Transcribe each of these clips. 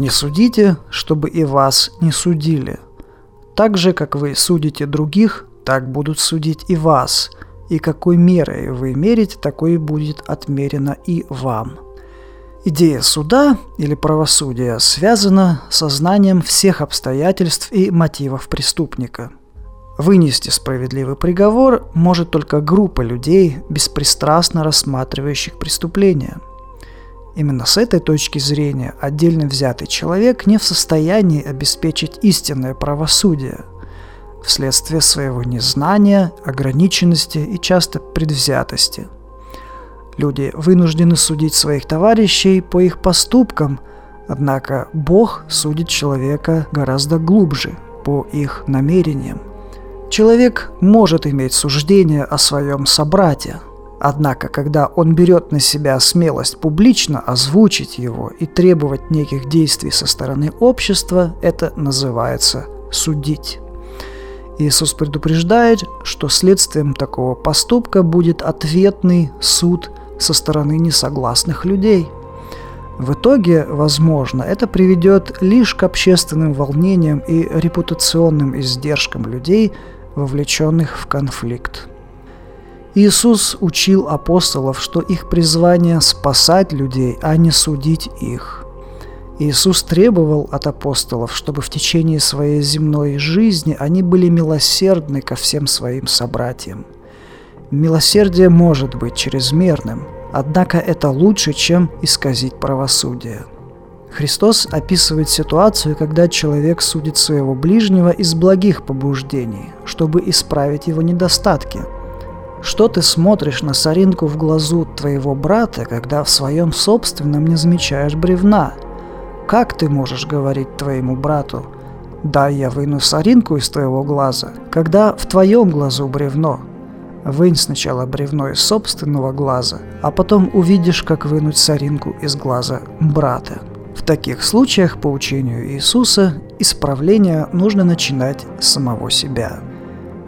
Не судите, чтобы и вас не судили. Так же, как вы судите других, так будут судить и вас, и какой мерой вы мерите, такой будет отмерено и вам. Идея суда или правосудия связана со знанием всех обстоятельств и мотивов преступника. Вынести справедливый приговор может только группа людей, беспристрастно рассматривающих преступления. Именно с этой точки зрения отдельно взятый человек не в состоянии обеспечить истинное правосудие – вследствие своего незнания, ограниченности и часто предвзятости. Люди вынуждены судить своих товарищей по их поступкам, однако Бог судит человека гораздо глубже, по их намерениям. Человек может иметь суждение о своем собрате, однако когда он берет на себя смелость публично озвучить его и требовать неких действий со стороны общества, это называется судить. Иисус предупреждает, что следствием такого поступка будет ответный суд со стороны несогласных людей. В итоге, возможно, это приведет лишь к общественным волнениям и репутационным издержкам людей, вовлеченных в конфликт. Иисус учил апостолов, что их призвание спасать людей, а не судить их – Иисус требовал от апостолов, чтобы в течение своей земной жизни они были милосердны ко всем своим собратьям. Милосердие может быть чрезмерным, однако это лучше, чем исказить правосудие. Христос описывает ситуацию, когда человек судит своего ближнего из благих побуждений, чтобы исправить его недостатки. Что ты смотришь на соринку в глазу твоего брата, когда в своем собственном не замечаешь бревна – как ты можешь говорить твоему брату, «Дай я выну соринку из твоего глаза», когда в твоем глазу бревно? Вынь сначала бревно из собственного глаза, а потом увидишь, как вынуть соринку из глаза брата. В таких случаях, по учению Иисуса, исправление нужно начинать с самого себя.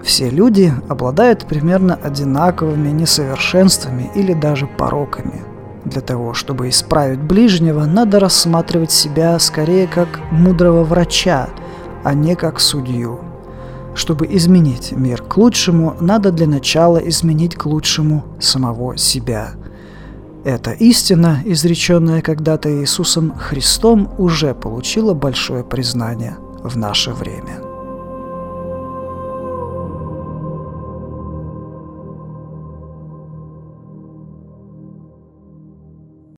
Все люди обладают примерно одинаковыми несовершенствами или даже пороками – для того, чтобы исправить ближнего, надо рассматривать себя скорее как мудрого врача, а не как судью. Чтобы изменить мир к лучшему, надо для начала изменить к лучшему самого себя. Эта истина, изреченная когда-то Иисусом Христом, уже получила большое признание в наше время.